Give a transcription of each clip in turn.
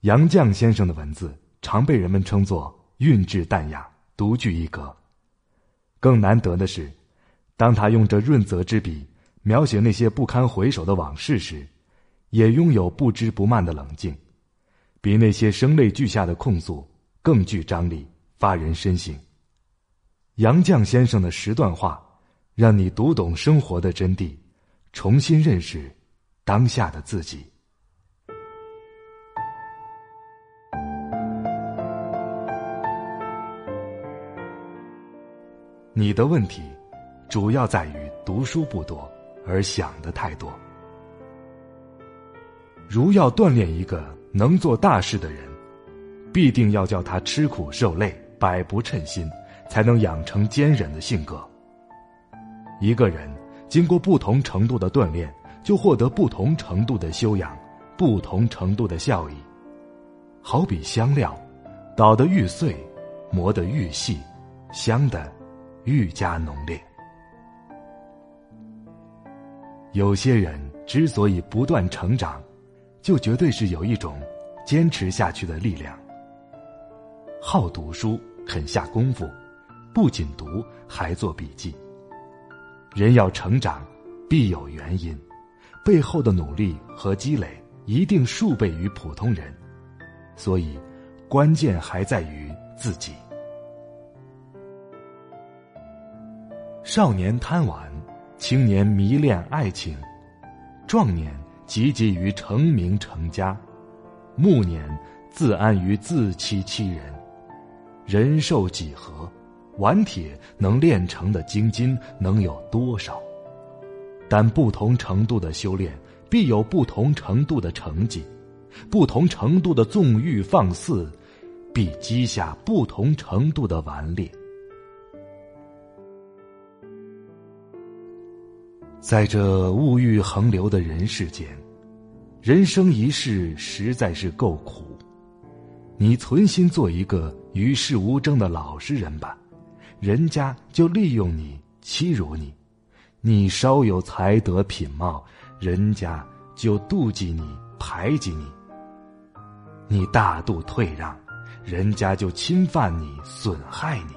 杨绛先生的文字常被人们称作韵致淡雅、独具一格。更难得的是，当他用这润泽之笔描写那些不堪回首的往事时，也拥有不知不慢的冷静，比那些声泪俱下的控诉更具张力，发人深省。杨绛先生的十段话，让你读懂生活的真谛，重新认识当下的自己。你的问题，主要在于读书不多，而想的太多。如要锻炼一个能做大事的人，必定要叫他吃苦受累，百不称心，才能养成坚忍的性格。一个人经过不同程度的锻炼，就获得不同程度的修养，不同程度的效益。好比香料，捣得愈碎，磨得愈细，香的。愈加浓烈。有些人之所以不断成长，就绝对是有一种坚持下去的力量。好读书，肯下功夫，不仅读，还做笔记。人要成长，必有原因，背后的努力和积累一定数倍于普通人，所以关键还在于自己。少年贪玩，青年迷恋爱情，壮年汲汲于成名成家，暮年自安于自欺欺人。人寿几何？顽铁能炼成的精金能有多少？但不同程度的修炼，必有不同程度的成绩；不同程度的纵欲放肆，必积下不同程度的顽劣。在这物欲横流的人世间，人生一世实在是够苦。你存心做一个与世无争的老实人吧，人家就利用你欺辱你；你稍有才德品貌，人家就妒忌你排挤你；你大度退让，人家就侵犯你损害你。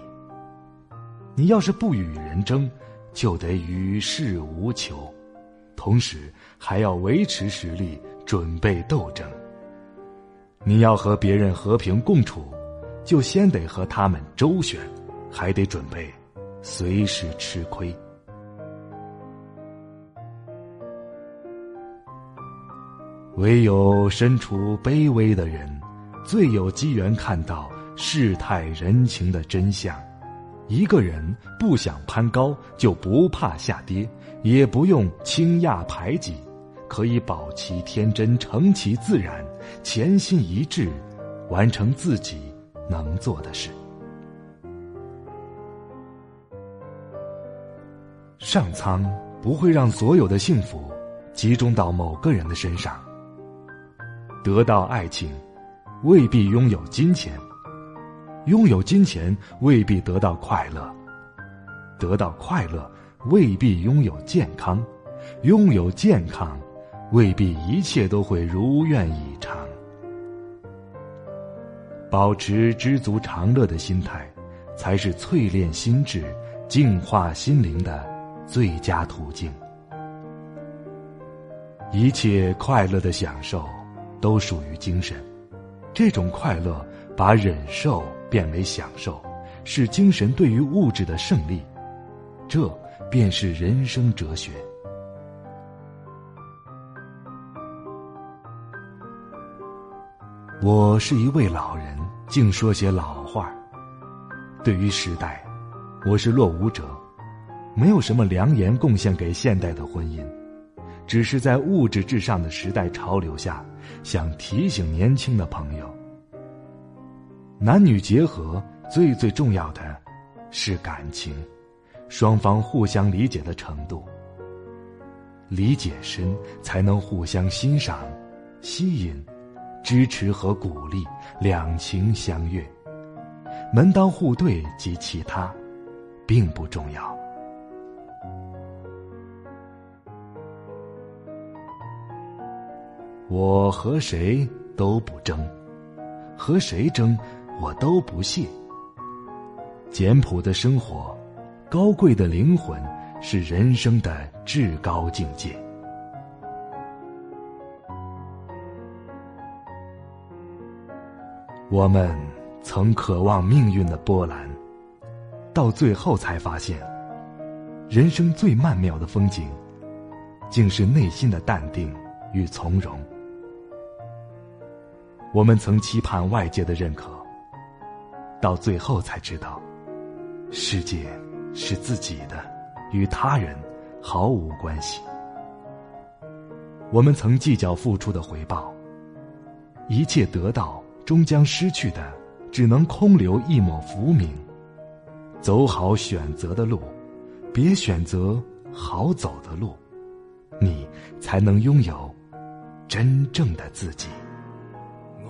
你要是不与人争。就得与世无求，同时还要维持实力，准备斗争。你要和别人和平共处，就先得和他们周旋，还得准备随时吃亏。唯有身处卑微的人，最有机缘看到世态人情的真相。一个人不想攀高，就不怕下跌，也不用轻压排挤，可以保其天真，成其自然，潜心一致，完成自己能做的事。上苍不会让所有的幸福集中到某个人的身上。得到爱情，未必拥有金钱。拥有金钱未必得到快乐，得到快乐未必拥有健康，拥有健康未必一切都会如愿以偿。保持知足常乐的心态，才是淬炼心智、净化心灵的最佳途径。一切快乐的享受都属于精神，这种快乐把忍受。变为享受，是精神对于物质的胜利，这便是人生哲学。我是一位老人，竟说些老话。对于时代，我是落伍者，没有什么良言贡献给现代的婚姻，只是在物质至上的时代潮流下，想提醒年轻的朋友。男女结合最最重要的，是感情，双方互相理解的程度。理解深，才能互相欣赏、吸引、支持和鼓励，两情相悦。门当户对及其他，并不重要。我和谁都不争，和谁争，我都不屑。简朴的生活，高贵的灵魂，是人生的至高境界。我们曾渴望命运的波澜，到最后才发现，人生最曼妙的风景，竟是内心的淡定与从容。我们曾期盼外界的认可，到最后才知道，世界是自己的，与他人毫无关系。我们曾计较付出的回报，一切得到。终将失去的，只能空留一抹浮名。走好选择的路，别选择好走的路，你才能拥有真正的自己。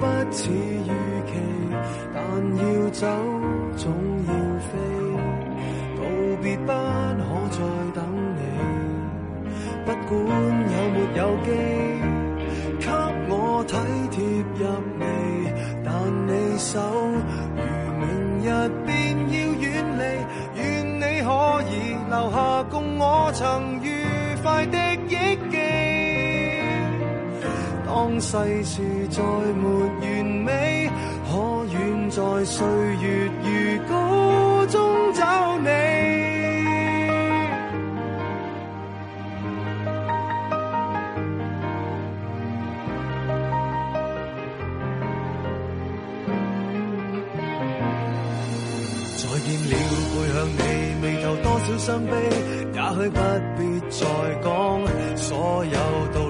不似预期，但要走总要飞，道别不可再等你，不管有没有机。给我体贴入微，但你手如明日便要远离，愿你可以留下共我曾愉快的世事再没完美，可愿在岁月如歌中找你？伤悲，也许不必再讲所有道理。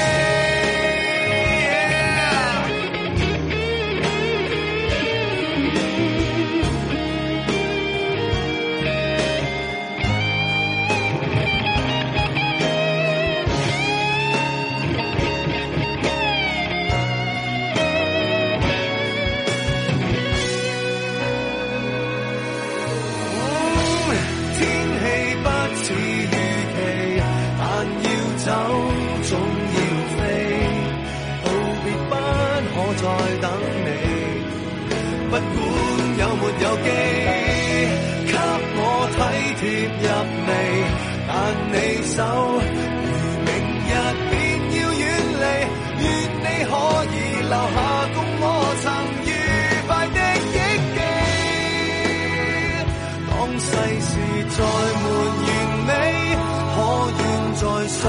有没有機給我體貼入微？但你手如明日便要遠離，願你可以留下共我曾愉快的忆記。當世事再沒完美，可願在睡。